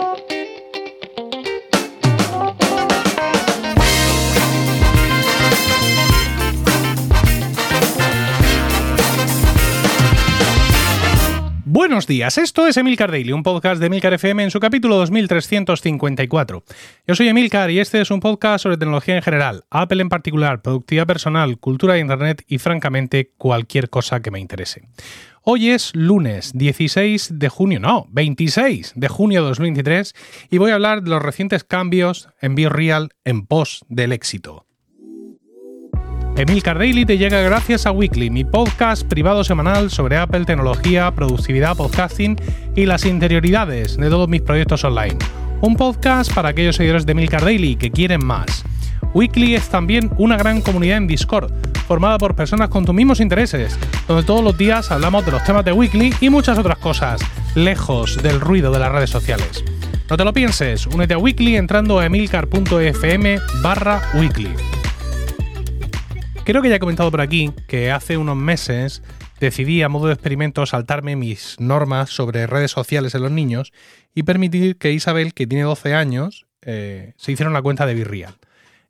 thank you Buenos días, esto es Emilcar Daily, un podcast de Emilcar FM en su capítulo 2354. Yo soy Emilcar y este es un podcast sobre tecnología en general, Apple en particular, productividad personal, cultura de Internet y francamente cualquier cosa que me interese. Hoy es lunes 16 de junio, no, 26 de junio de 2023 y voy a hablar de los recientes cambios en BeReal en pos del éxito. Emilcar Daily te llega gracias a Weekly, mi podcast privado semanal sobre Apple, tecnología, productividad, podcasting y las interioridades de todos mis proyectos online. Un podcast para aquellos seguidores de Emilcar Daily que quieren más. Weekly es también una gran comunidad en Discord, formada por personas con tus mismos intereses, donde todos los días hablamos de los temas de Weekly y muchas otras cosas, lejos del ruido de las redes sociales. No te lo pienses, únete a Weekly entrando a emilcar.fm barra weekly. Creo que ya he comentado por aquí que hace unos meses decidí a modo de experimento saltarme mis normas sobre redes sociales en los niños y permitir que Isabel, que tiene 12 años, eh, se hiciera una cuenta de Virreal.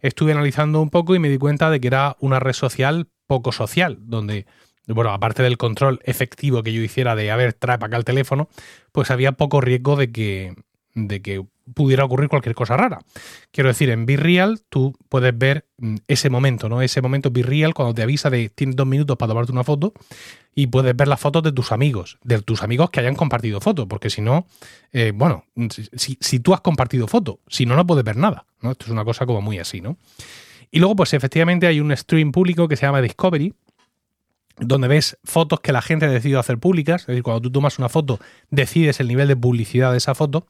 Estuve analizando un poco y me di cuenta de que era una red social poco social, donde, bueno, aparte del control efectivo que yo hiciera de, a ver, trae para acá el teléfono, pues había poco riesgo de que, de que pudiera ocurrir cualquier cosa rara. Quiero decir, en BeReal tú puedes ver mm, ese momento, ¿no? Ese momento BeReal cuando te avisa de tienes dos minutos para tomarte una foto y puedes ver las fotos de tus amigos, de tus amigos que hayan compartido fotos, porque si no, eh, bueno, si, si, tú has compartido fotos, si no, no puedes ver nada, ¿no? Esto es una cosa como muy así, ¿no? Y luego, pues efectivamente hay un stream público que se llama Discovery, donde ves fotos que la gente ha decidido hacer públicas, es decir, cuando tú tomas una foto, decides el nivel de publicidad de esa foto.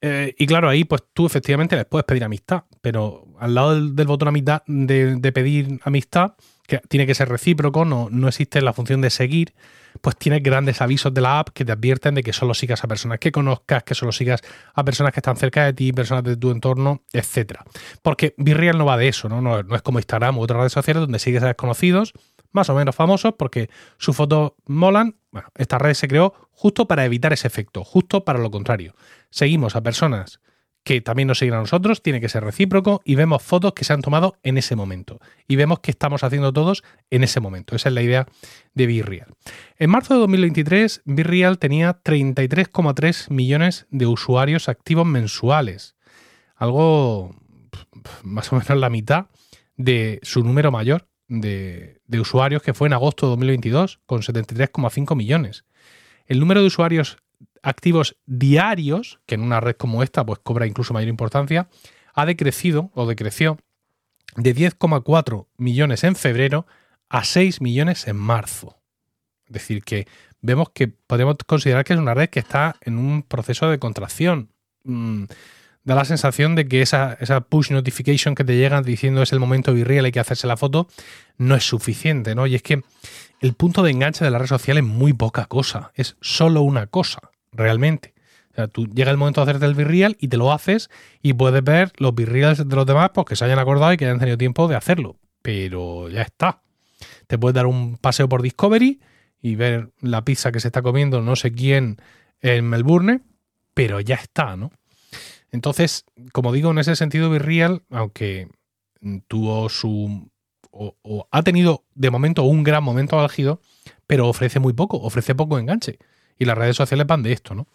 Eh, y claro, ahí pues tú efectivamente les puedes pedir amistad, pero al lado del, botón amistad, de, pedir amistad, que tiene que ser recíproco, no, no existe la función de seguir, pues tienes grandes avisos de la app que te advierten de que solo sigas a personas que conozcas, que solo sigas a personas que están cerca de ti, personas de tu entorno, etc. Porque Virreal no va de eso, ¿no? No, no es como Instagram u otras redes sociales donde sigues a desconocidos, más o menos famosos, porque sus fotos molan. Bueno, esta red se creó justo para evitar ese efecto, justo para lo contrario. Seguimos a personas que también nos siguen a nosotros, tiene que ser recíproco y vemos fotos que se han tomado en ese momento. Y vemos qué estamos haciendo todos en ese momento. Esa es la idea de BeReal. En marzo de 2023, BeReal tenía 33,3 millones de usuarios activos mensuales. Algo más o menos la mitad de su número mayor de, usuarios que fue en agosto de 2022, con 73,5 millones. El número de usuarios activos diarios, que en una red como esta pues cobra incluso mayor importancia, ha decrecido o decreció de 10,4 millones en febrero a 6 millones en marzo. Es decir, que vemos que podemos considerar que es una red que está en un proceso de contracción. Da la sensación de que esa, esa, push notification que te llega diciendo es el momento virreal, hay que hacerse la foto, no es suficiente, ¿no? Y es que el punto de enganche de la red social es muy poca cosa, es solo una cosa realmente. O sea, tú llega el momento de hacerte el virreal y te lo haces y puedes ver los virreals de los demás porque pues, se hayan acordado y que hayan tenido tiempo de hacerlo. Pero ya está. Te puedes dar un paseo por Discovery y ver la pizza que se está comiendo no sé quién en Melbourne, pero ya está, ¿no? Entonces, como digo, en ese sentido, Virreal, aunque tuvo su. O, ha tenido de momento un gran momento álgido, pero ofrece muy poco, ofrece poco enganche. Y las redes sociales van de esto, ¿no?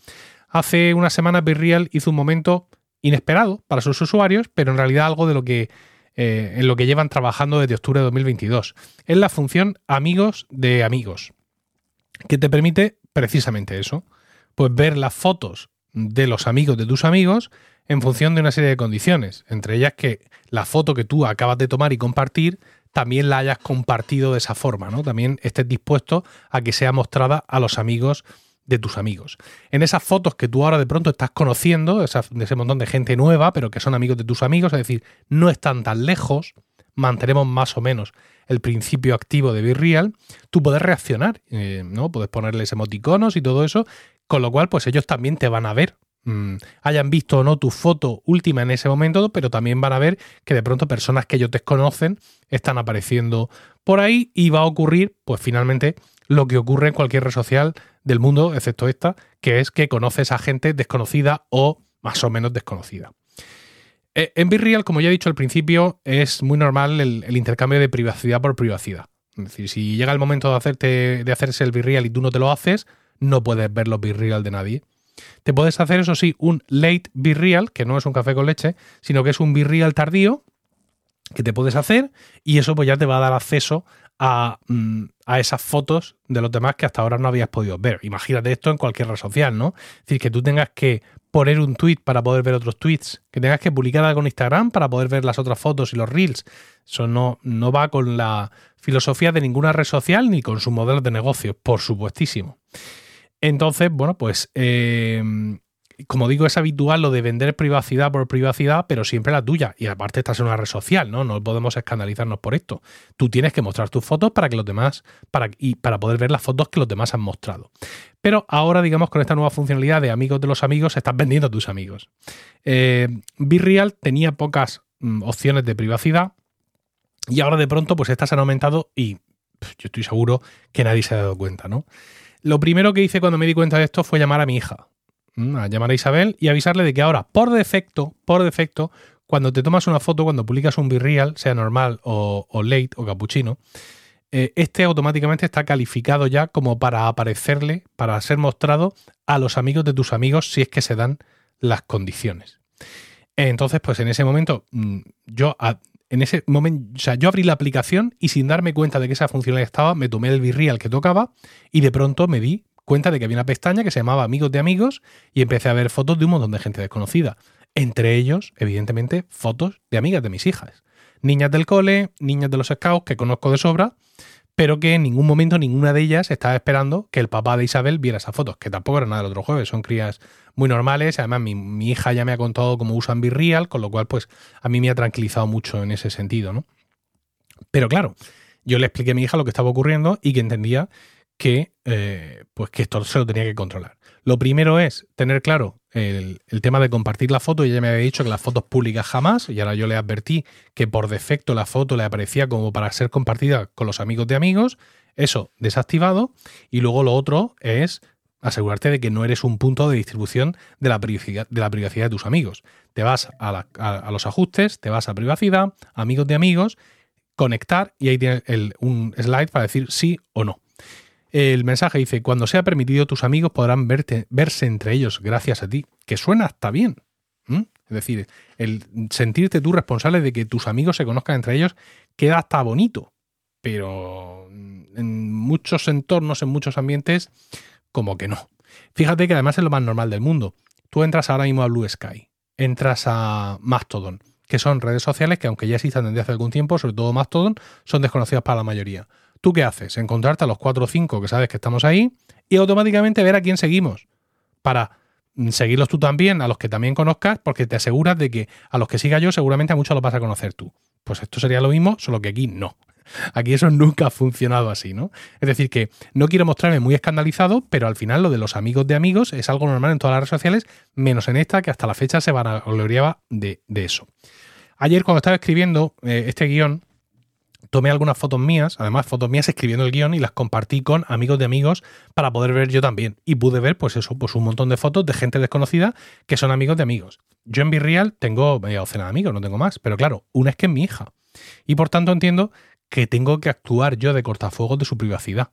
Hace unas semanas Virreal hizo un momento inesperado para sus usuarios, pero en realidad algo de lo que eh, en lo que llevan trabajando desde octubre de 2022. Es la función amigos de amigos, que te permite precisamente eso, pues ver las fotos de los amigos de tus amigos en función de una serie de condiciones, entre ellas que la foto que tú acabas de tomar y compartir también la hayas compartido de esa forma, ¿no? También estés dispuesto a que sea mostrada a los amigos de tus amigos. En esas fotos que tú ahora de pronto estás conociendo, de ese montón de gente nueva, pero que son amigos de tus amigos, es decir, no están tan lejos, mantenemos más o menos el principio activo de BeReal, tú puedes reaccionar, eh, ¿no? Puedes ponerles emoticonos y todo eso, con lo cual, pues ellos también te van a ver. Mm, hayan visto o no tu foto última en ese momento, pero también van a ver que de pronto personas que ellos desconocen están apareciendo por ahí y va a ocurrir, pues finalmente, lo que ocurre en cualquier red social del mundo, excepto esta, que es que conoces a gente desconocida o más o menos desconocida. Eh, en BeReal, como ya he dicho al principio, es muy normal el, intercambio de privacidad por privacidad. Es decir, si llega el momento de, hacerte, de hacerse el BeReal y tú no te lo haces, no puedes ver los BeReal de nadie. Te puedes hacer, eso sí, un late BeReal, que no es un café con leche, sino que es un BeReal tardío que te puedes hacer y eso pues ya te va a dar acceso a, mm, a, esas fotos de los demás que hasta ahora no habías podido ver. Imagínate esto en cualquier red social, ¿no? Es decir, que tú tengas que poner un tweet para poder ver otros tweets, que tengas que publicar algo en Instagram para poder ver las otras fotos y los reels. Eso no, no va con la filosofía de ninguna red social ni con su modelo de negocio, por supuestísimo. Entonces, bueno, pues eh, como digo, es habitual lo de vender privacidad por privacidad, pero siempre la tuya. Y aparte estás en una red social, ¿no? No podemos escandalizarnos por esto. Tú tienes que mostrar tus fotos para que los demás, para, y para poder ver las fotos que los demás han mostrado. Pero ahora, digamos, con esta nueva funcionalidad de amigos de los amigos, estás vendiendo a tus amigos. Eh, tenía pocas mm, opciones de privacidad y ahora de pronto, pues estas han aumentado y yo estoy seguro que nadie se ha dado cuenta, ¿no? Lo primero que hice cuando me di cuenta de esto fue llamar a mi hija a llamar a Isabel y avisarle de que ahora, por defecto, por defecto, cuando te tomas una foto, cuando publicas un virreal, sea normal o, late o capuchino, eh, este automáticamente está calificado ya como para aparecerle, para ser mostrado a los amigos de tus amigos si es que se dan las condiciones. Entonces, pues en ese momento, mm, yo en ese momento, o sea, yo abrí la aplicación y sin darme cuenta de que esa funcionalidad estaba, me tomé el virreal que tocaba y de pronto me di cuenta de que había una pestaña que se llamaba Amigos de Amigos y empecé a ver fotos de un montón de gente desconocida. Entre ellos, evidentemente, fotos de amigas de mis hijas. Niñas del cole, niñas de los scouts que conozco de sobra, pero que en ningún momento ninguna de ellas estaba esperando que el papá de Isabel viera esas fotos, que tampoco era nada del otro jueves, son crías muy normales. Además, mi, hija ya me ha contado cómo usan Virreal, con lo cual, pues, a mí me ha tranquilizado mucho en ese sentido, ¿no? Pero claro, yo le expliqué a mi hija lo que estaba ocurriendo y que entendía que, eh, pues que esto se lo tenía que controlar. Lo primero es tener claro el, tema de compartir la foto. Ella me había dicho que las fotos públicas jamás, y ahora yo le advertí que por defecto la foto le aparecía como para ser compartida con los amigos de amigos. Eso desactivado. Y luego lo otro es asegurarte de que no eres un punto de distribución de la privacidad de, la privacidad de tus amigos. Te vas a, a, los ajustes, te vas a privacidad, amigos de amigos, conectar y ahí tienes un slide para decir sí o no. El mensaje dice, cuando sea permitido, tus amigos podrán verte, verse entre ellos gracias a ti, que suena hasta bien. Es decir, el sentirte tú responsable de que tus amigos se conozcan entre ellos queda hasta bonito, pero en muchos entornos, en muchos ambientes, como que no. Fíjate que además es lo más normal del mundo. Tú entras ahora mismo a Blue Sky, entras a Mastodon, que son redes sociales que aunque ya existan desde hace algún tiempo, sobre todo Mastodon, son desconocidas para la mayoría. ¿Tú qué haces? Encontrarte a los 4 o 5 que sabes que estamos ahí y automáticamente ver a quién seguimos para mm, seguirlos tú también, a los que también conozcas, porque te aseguras de que a los que siga yo seguramente a muchos los vas a conocer tú. Pues esto sería lo mismo, solo que aquí no. Aquí eso nunca ha funcionado así, ¿no? Es decir, que no quiero mostrarme muy escandalizado, pero al final lo de los amigos de amigos es algo normal en todas las redes sociales, menos en esta, que hasta la fecha se van a de, de eso. Ayer, cuando estaba escribiendo eh, este guion, tomé algunas fotos mías, además fotos mías escribiendo el guion y las compartí con amigos de amigos para poder ver yo también. Y pude ver, pues eso, pues un montón de fotos de gente desconocida que son amigos de amigos. Yo en Virreal tengo media docena de amigos, no tengo más, pero claro, una es que es mi hija. Y por tanto entiendo que tengo que actuar yo de cortafuegos de su privacidad.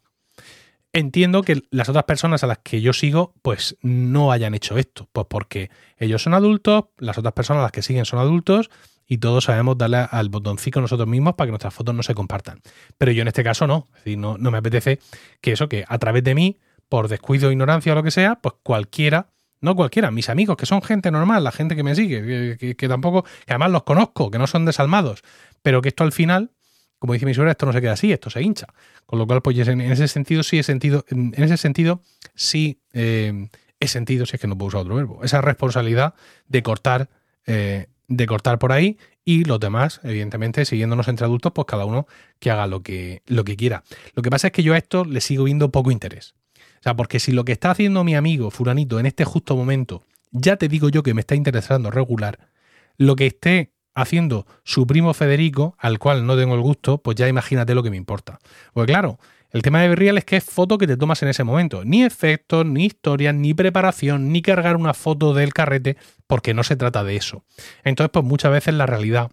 Entiendo que las otras personas a las que yo sigo, pues no hayan hecho esto, pues porque ellos son adultos, las otras personas a las que siguen son adultos y todos sabemos darle al botoncito nosotros mismos para que nuestras fotos no se compartan. Pero yo en este caso no. Es decir, no, me apetece que eso, que a través de mí, por descuido, ignorancia o lo que sea, pues cualquiera, no cualquiera, mis amigos, que son gente normal, la gente que me sigue, que, tampoco, que además los conozco, que no son desalmados, pero que esto al final, como dice mi suegra, esto no se queda así, esto se hincha. Con lo cual, pues en, ese sentido sí he sentido, en, ese sentido sí eh, he sentido, si es que no puedo usar otro verbo, esa responsabilidad de cortar eh, de cortar por ahí y los demás, evidentemente, siguiéndonos entre adultos, pues cada uno que haga lo que, lo que quiera. Lo que pasa es que yo a esto le sigo viendo poco interés. O sea, porque si lo que está haciendo mi amigo Furanito en este justo momento, ya te digo yo que me está interesando regular, lo que esté haciendo su primo Federico, al cual no tengo el gusto, pues ya imagínate lo que me importa. Pues claro, El tema de Virreal es que es foto que te tomas en ese momento. Ni efectos, ni historias, ni preparación, ni cargar una foto del carrete, porque no se trata de eso. Entonces, pues muchas veces la realidad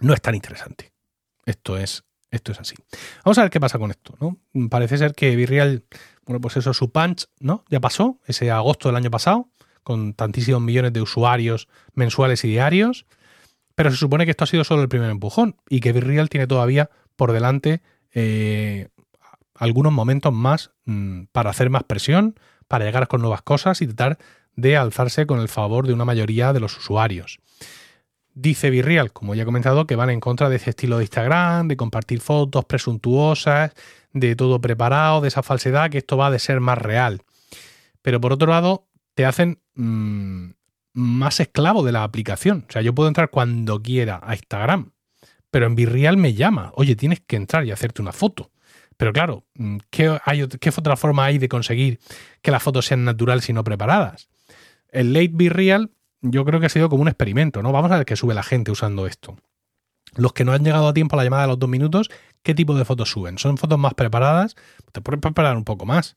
no es tan interesante. Esto es, esto es así. Vamos a ver qué pasa con esto, ¿no? Parece ser que Virreal, bueno, pues eso, su punch, ¿no? Ya pasó, ese agosto del año pasado, con tantísimos millones de usuarios mensuales y diarios. Pero se supone que esto ha sido solo el primer empujón y que Virreal tiene todavía por delante eh, algunos momentos más mm, para hacer más presión, para llegar con nuevas cosas y tratar de alzarse con el favor de una mayoría de los usuarios. Dice Virreal, como ya he comentado, que van en contra de ese estilo de Instagram, de compartir fotos presuntuosas, de todo preparado, de esa falsedad, que esto va de ser más real. Pero por otro lado, te hacen mm, más esclavo de la aplicación. O sea, yo puedo entrar cuando quiera a Instagram, pero en Virreal me llama, oye, tienes que entrar y hacerte una foto. Pero claro, mm, ¿qué, hay, ¿qué otra forma hay de conseguir que las fotos sean naturales y no preparadas? El Late Be Real yo creo que ha sido como un experimento, ¿no? Vamos a ver qué sube la gente usando esto. Los que no han llegado a tiempo a la llamada de los dos minutos, ¿qué tipo de fotos suben? ¿Son fotos más preparadas? Te puedes preparar un poco más,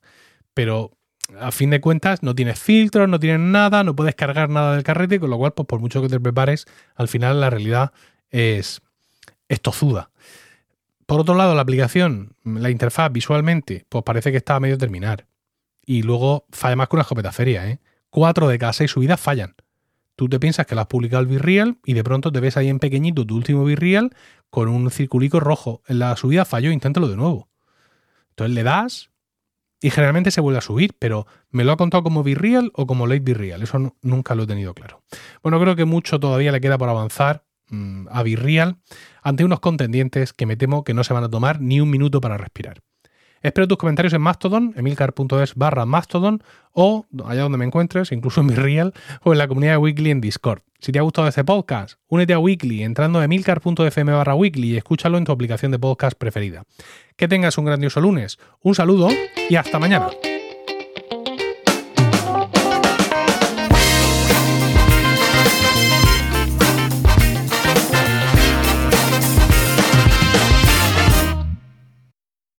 pero a fin de cuentas no tienes filtros, no tienes nada, no puedes cargar nada del carrete, con lo cual, pues por mucho que te prepares, al final la realidad es, es tozuda. Por otro lado, la aplicación, la interfaz visualmente, pues parece que está a medio terminar. Y luego falla más que una escopeta feria, ¿eh? Cuatro de cada seis subidas fallan. Tú te piensas que lo has publicado el Virreal y de pronto te ves ahí en pequeñito tu último Virreal con un circulico rojo. En la subida falló, inténtalo de nuevo. Entonces le das y generalmente se vuelve a subir, pero ¿me lo ha contado como Virreal o como Late Virreal? Eso nunca lo he tenido claro. Bueno, creo que mucho todavía le queda por avanzar Mm, a Virreal ante unos contendientes que me temo que no se van a tomar ni un minuto para respirar. Espero tus comentarios en Mastodon, emilcar.es barra Mastodon o allá donde me encuentres, incluso en Virreal o en la comunidad de Weekly en Discord. Si te ha gustado este podcast, únete a Weekly entrando a emilcar.fm barra Weekly y escúchalo en tu aplicación de podcast preferida. Que tengas un grandioso lunes, un saludo y hasta mañana.